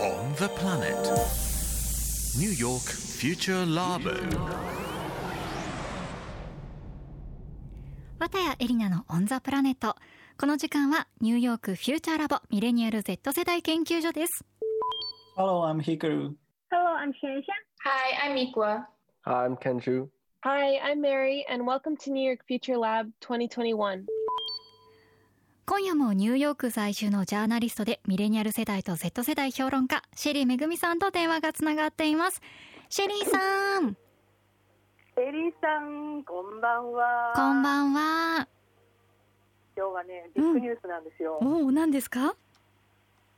On the planet. New York Future Labo. 綿谷エリナのオンザプラネット。この時間はニューヨークフューチャーラボミレニアル Z 世代研究所です。Hello, I'm Hikaru. Hello, I'm Shansha. Hi, I'm Mikwa. Hi, I'm Kenju. Hi, I'm Mary, and welcome to New York Future Lab 2021. 今夜もニューヨーク在住のジャーナリストでミレニアル世代と Z 世代評論家シェリーめぐみさんと電話がつながっています。シェリーさん、エリーさん、こんばんは。こんばんは。今日はね、ビッグニュースなんですよ。おお、何ですか？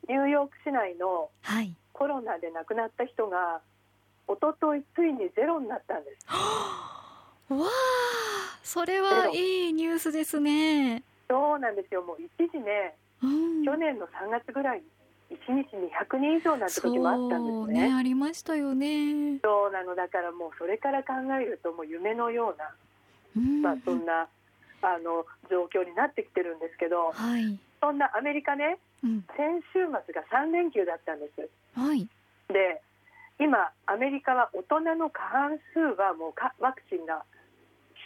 ニューヨーク市内のはい。コロナで亡くなった人が、一昨日ついにゼロになったんです。わあ、それはいいニュースですね。そうなんですよ。もう一時ね、うん。去年の3月ぐらいに1日に100人以上なんて時もあったんですね。ね、ありましたよね。そうなのだからもうそれから考えるともう夢のような、うんまあそんなあの状況になってきてるんですけど、はい。そんなアメリカね、うん。先週末が3連休だったんです。はい。で今、アメリカは大人の過半数はもうかワクチンが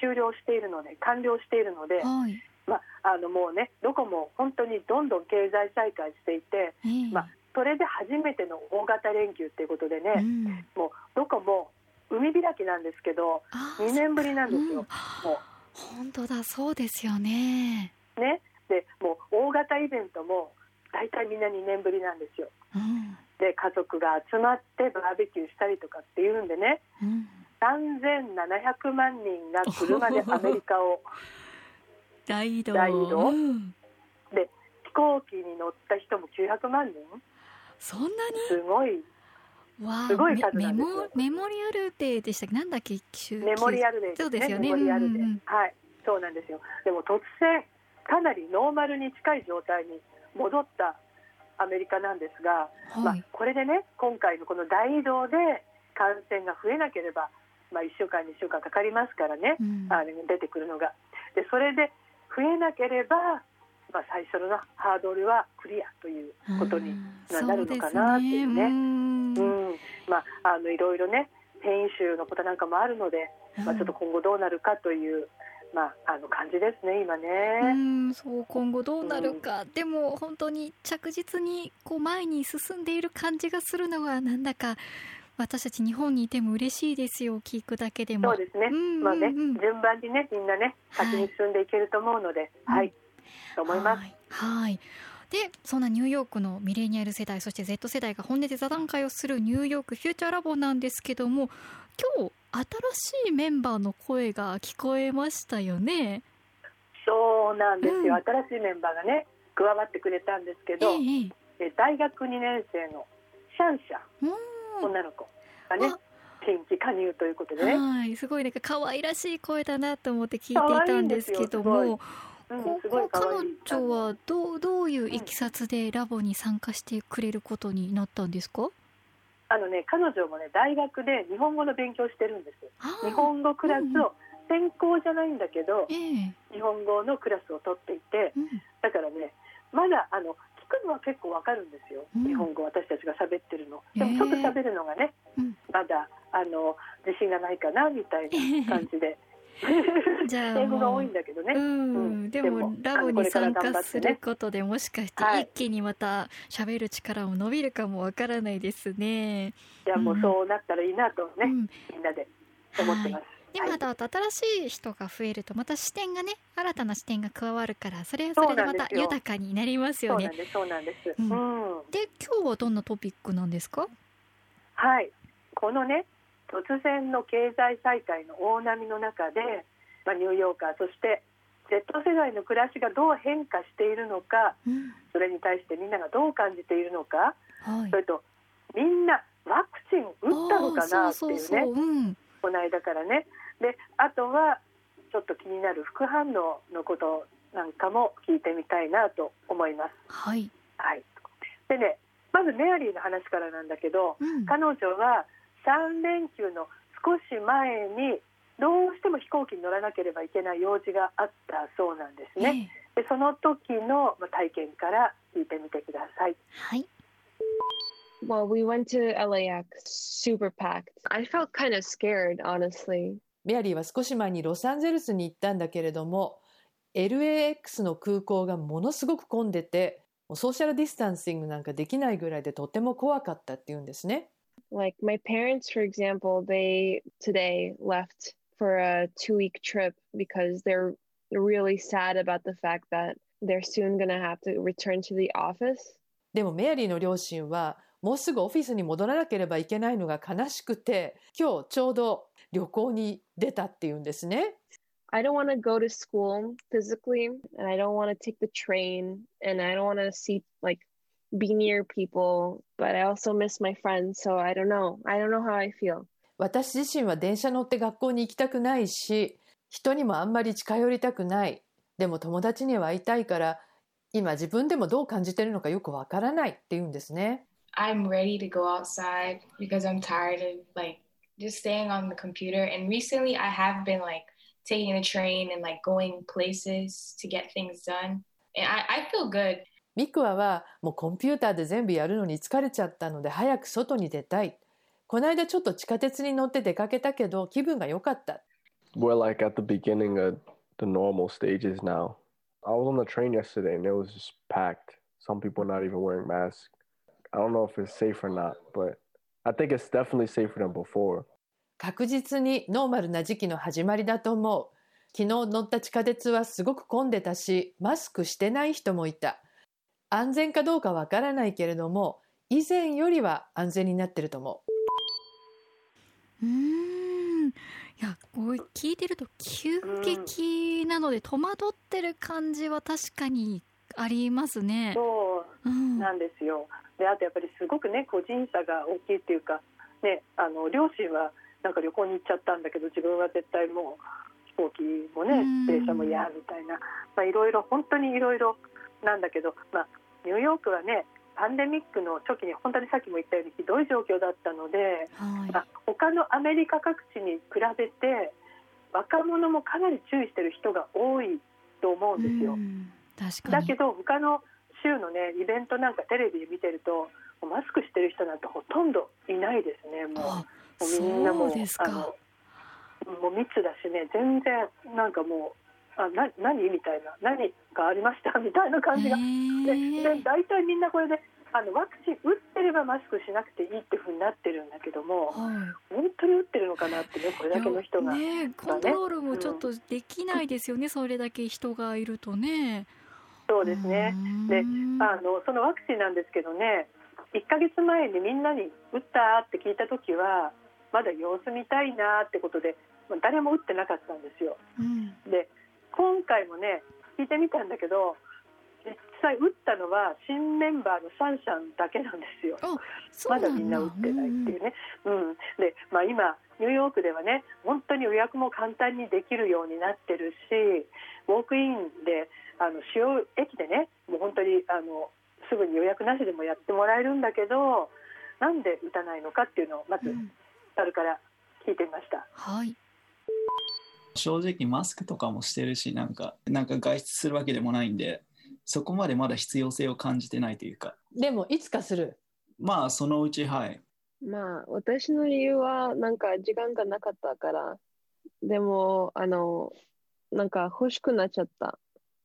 終了しているので完了しているので、はい。まあ、あのもうねどこも本当にどんどん経済再開していて、ええまあ、それで初めての大型連休っていうことでね、うん。もうどこも海開きなんですけどあ2年ぶりなんですよ、も本当だ、そうですよね。うねでもう大型イベントも大体みんな2年ぶりなんですようん。で家族が集まってバーベキューしたりとかっていうんでねうん。3700万人が車でアメリカを 大移動。大移動。うん。で飛行機に乗った人も900万人。そんなに？すごい。わあすごい数メメなんですよ。モメモリアルデーでしたっけ？なんだっけ？メモリアルデーそうですよね。メモリアルデー、うんうん。はい。そうなんですよ。でも突然かなりノーマルに近い状態に戻ったアメリカなんですが、まあはい、これでね今回のこの大移動で感染が増えなければ、まあ、1週間2週間かかりますからね、うん。あの出てくるのが。でそれで増えなければ、まあ、最初のハードルはクリアということにうんなるのかなっていうね。そうん。うん。まあ、あのいろいろね変異種のことなんかもあるので、まあ、ちょっと今後どうなるかという、まあ、あの感じですね今うね。んそう今後どうなるか、でも本当に着実にこう前に進んでいる感じがするのはなんだか私たち日本にいても嬉しいですよ聞くだけでも。そうですね、まあね順番にねみんなねはい。先に進んでいけると思うので、はい、と思います。はい、はい。でそんなニューヨークのミレニアル世代そして Z 世代が本音で座談会をするニューヨークフューチャーラボなんですけども今日新しいメンバーの声が聞こえましたよね。そうなんですよ、うん。新しいメンバーがね加わってくれたんですけど、えええ大学2年生のシャンシャン。うん女の子がねわ新規加入ということでね、はい、すごいなんか可愛らしい声だなと思って聞いていたんですけども、うんこすごい可彼女はどうどういういきさつでラボに参加してくれることになったんですか？あのね彼女もね大学で日本語の勉強してるんです日本語クラスを専攻じゃないんだけどええ。日本語のクラスを取っていてうん。だからねまだあの聞くのは結構わかるんですよ、うん。日本語私たちが喋ってるの。でもちょっと喋るのがね、うん。まだあの自信がないかなみたいな感じで。じゃあ英語が多いんだけどね、うん、うん。でもラボに参加することでもしかしてはい一気にまた喋る力も伸びるかもわからないですね。い。やもうそうなったらいいなとね、うん、みんなで思ってます、ではいまた新しい人が増えるとまた視点がね新たな視点が加わるからそれはそれでまた豊かになりますよね。そうなん。ですで今日はどんなトピックなんですか？はい、このね突然の経済再開の大波の中で、まあ、ニューヨーカーそして Z 世代の暮らしがどう変化しているのかうん、それに対してみんながどう感じているのかはい。そ。れとみんなワクチン打ったのかなっていうね。うん、この間からねであとはちょっと気になる副反応のことなんかも聞いてみたいなと思います。はい。はい、でねまずメアリーの話からなんだけど、うん、彼女は3連休の少し前にどうしても飛行機に乗らなければいけない用事があったそうなんですね。ええでその時のまあ体験から聞いてみてください。はい。Well, we went to LAX, super packed. I felt kind of scared, honestly. メアリーは少し前にロサンゼルスに行ったんだけれども LAX の空港がものすごく混んでてソーシャルディスタンシングなんかできないぐらいでとても怖かったっていうんですね。Like my parents, for example, they today left for a two week trip because they're really sad about the fact that they're soon going to have to return to the office. でもメアリーの両親はもうすぐオフィスに戻らなければいけないのが悲しくて今日ちょうど旅行に出たっていうんですね。I don't want to go to school physically, and I don't want to take the train, and I don't want to see like be near people, but I also miss my friends, so I don't know. I don't know how I feel. 私自身は電車乗って学校に行きたくないし人にもあんまり近寄りたくないでも友達には会いたいから今自分でもどう感じてるのかよくわからないって言うんですね。I'm ready to go outside because I'm tired of like just staying on the computer. And recently I have been like taking the train and like going places to get things done. And I, I feel good. ミクワはもうコンピューターで全部やるのに疲れちゃったので早く外に出たい。この間ちょっと地下鉄に乗って出かけたけど気分が良かった。 We're like at the beginning of the normal stages now. I was on the train yesterday and it was just packed. Some people not even wearing masks. I don't know if it's safe or not, but I think it's definitely safer than before. 確実にノーマルな時期の始まりだと思う。昨日乗った地下鉄はすごく混んでたし、マスクしてない人もいた。安全かどうかわからないけれども、以前よりは安全になってると思う。うーんいやこう聞いてると急激なので戸惑ってる感じは確かにありますね。そううんなんですよ。であとやっぱりすごくね個人差が大きいっていうか、ね、あの両親はなんか旅行に行っちゃったんだけど自分は絶対もう飛行機もねうん。電車も嫌みたいな、まあ、いろいろ本当にいろいろなんだけど、まあ、ニューヨークはねパンデミックの初期に本当にさっきも言ったようにひどい状況だったので、はい。まあ、他のアメリカ各地に比べて若者もかなり注意してる人が多いと思うんですよ。うん。確かに。だけど他の州のねイベントなんかテレビで見てるとマスクしてる人なんてほとんどいないですねもあうみんなもそうあのもう密だしね全然なんかもうあな何みたいな何がありましたみたいな感じが。へでー。で大体みんなこれであのワクチン打ってればマスクしなくていいっていうふうになってるんだけどもはい。本当に打ってるのかなってねこれだけの人が。ねコントロールもちょっとできないですよね、それだけ人がいるとね。そうですね。であのそのワクチンなんですけどね1ヶ月前にみんなに打ったって聞いた時はまだ様子見たいなってことでまあ誰も打ってなかったんですよ。うん。で今回もね聞いてみたんだけど実際打ったのは新メンバーのシャンシャンだけなんですよ。まだみんな打ってないっていうね、うん。でまあ、今ニューヨークではね本当に予約も簡単にできるようになってるしウォークインであの主要駅でねもう本当にあのすぐに予約なしでもやってもらえるんだけどなんで打たないのかっていうのをまずうん。タルから聞いてみました。はい。正直マスクとかもしてるしなんかなんか外出するわけでもないんでそこまでまだ必要性を感じてないというかでもいつかする。まあそのうちはいまあ、私の理由は、なんか時間がなかったから。でも、あの、なんか欲しくなっちゃった。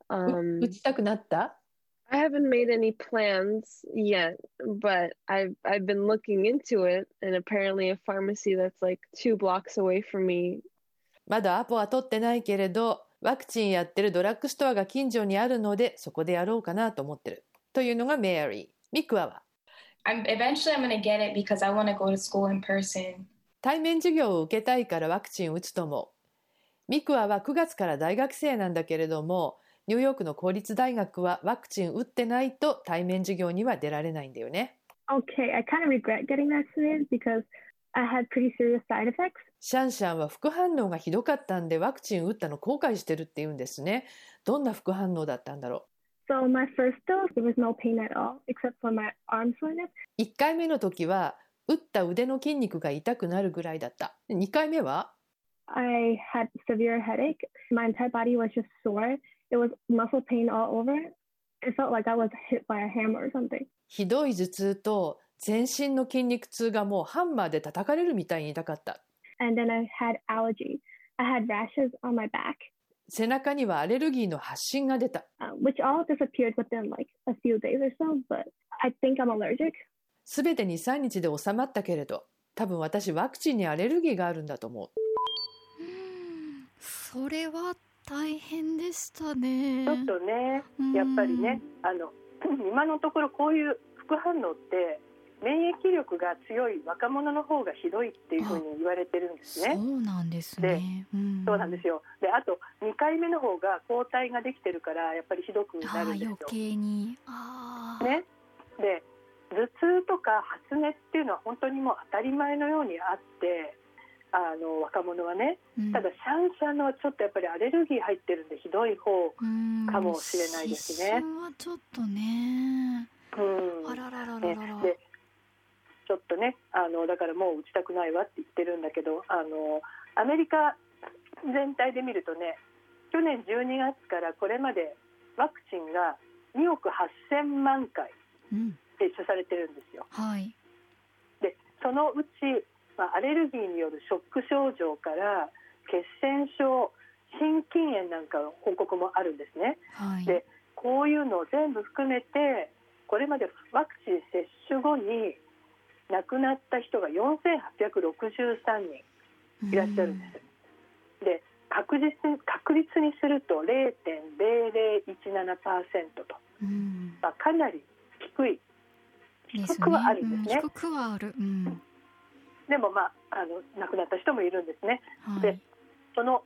う Um, 打ちたくなった I haven't made any plans yet, but I've I've been looking into it, and apparently a pharmacy that's like two blocks away from me まだアポは取ってないけれどワクチンやってるドラッグストアが近所にあるので、そこでやろうかなと思ってる。というのがメアリー。ミクワは対面授業を受けたいからワクチンを打つと思う。ミクワは9月から大学生なんだけれども、ニューヨークの公立大学はワクチン打ってないと対面授業には出られないんだよね。シャンシャンは副反応がひどかったんでワクチン打ったの後悔してるって言うんですね。どんな副反応だったんだろう？1回目の時は打った腕の筋肉が痛くなるぐらいだった。2回目は？ひどい頭痛と全身の筋肉痛がもうハンマーで叩かれるみたいに痛かった。And then I had allergy. I had rashes on my back, 背中にはアレルギーの発疹が出た。uh, which all disappeared within like a few days or so, but I think I'm allergic. すべて2、3日で収まったけれど、多分私ワクチンにアレルギーがあるんだと思う。うんそれは大変でしたねちょっとねうんやっぱりねあの今のところこういう副反応って免疫力が強い若者の方がひどいっていうふうに言われてるんですそね。うなんですね。うん。そうなんですよ。であと2回目の方が抗体ができてるからやっぱりひどくあなるんですよ。ー余。計に。ね、で頭痛とか発熱っていうのは本当にもう当たり前のようにあってあの若者はね。うん。ただシャンシャンのはちょっとやっぱりアレルギー入ってるんでひどい方、うんかもしれないですね。はちょっとね。うん。あららららねら。ら、でちょっとねあのだからもう打ちたくないわって言ってるんだけどあのアメリカ全体で見るとね去年12月からこれまでワクチンが2億8000万回うん接種されてるんですよ。はいでそのうち、まあ、アレルギーによるショック症状から血栓症心筋炎なんかの報告もあるんですね。はいでこういうのを全部含めてこれまでワクチン接種後に亡くなった人が4863人いらっしゃるんです。で確実に確率にすると0.0017%と、うん。まあ、かなり低い。低くはあるんですね。うん低くはある。うん。でもまああの亡くなった人もいるんですね。はい。でその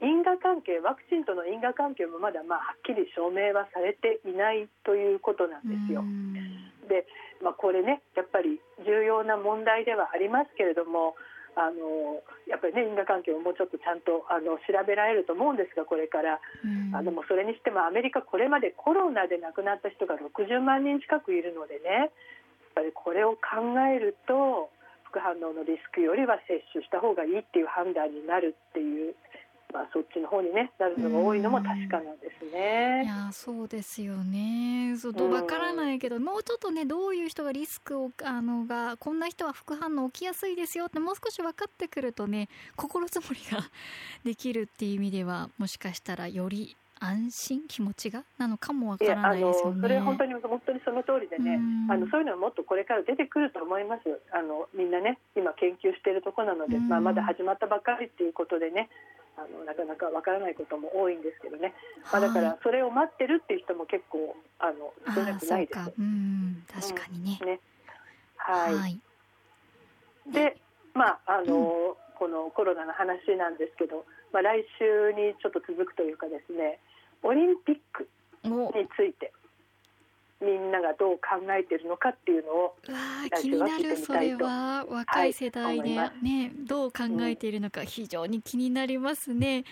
因果関係ワクチンとの因果関係もまだまあはっきり証明はされていないということなんですよ。うんで、まあ、これねやっぱり重要な問題ではありますけれどもあのやっぱりね因果関係をもうちょっとちゃんとあの調べられると思うんですがこれから。うん。あのもうそれにしてもアメリカこれまでコロナで亡くなった人が60万人近くいるのでねやっぱりこれを考えると副反応のリスクよりは接種した方がいいっていう判断になるっていう、まあ、そっちの方に、ね、なるのが多いのも確かなんですいね。やそうですよねそうどうんわからないけどもうちょっとねどういう人がリスクをあのがこんな人は副反応起きやすいですよってもう少し分かってくるとね心づもりが できるっていう意味ではもしかしたらより安心気持ちが？なのかもわからないですよね。のそれ本当に本当にその通りでね、うんあのそういうのはもっとこれから出てくると思います。あのみんなね今研究しているところなので、うんまあまだ始まったばっかりっていうことでね、あのなかなかわからないことも多いんですけどね。まあだからそれを待ってるっていう人も結構あのあ少なくないですか。うん確かにね。ね。はい。はいで、まああの、このコロナの話なんですけど、まあ来週にちょっと続くというかですね、オリンピックおについてみんながどう考えているのかっていうのを気になるそれは若い世代で、はいねどう考えているのか非常に気になりますね。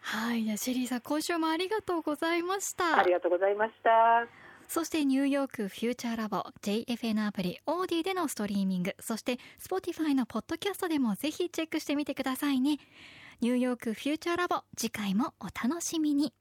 はい、じゃあシェリーさん今週もありがとうございましたあり。がとうございました。そしてニューヨークフューチャーラボ JFN アプリオーディでのストリーミングそして Spotify のポッドキャストでもぜひチェックしてみてくださいねニューヨークフューチャーラボ次回もお楽しみに。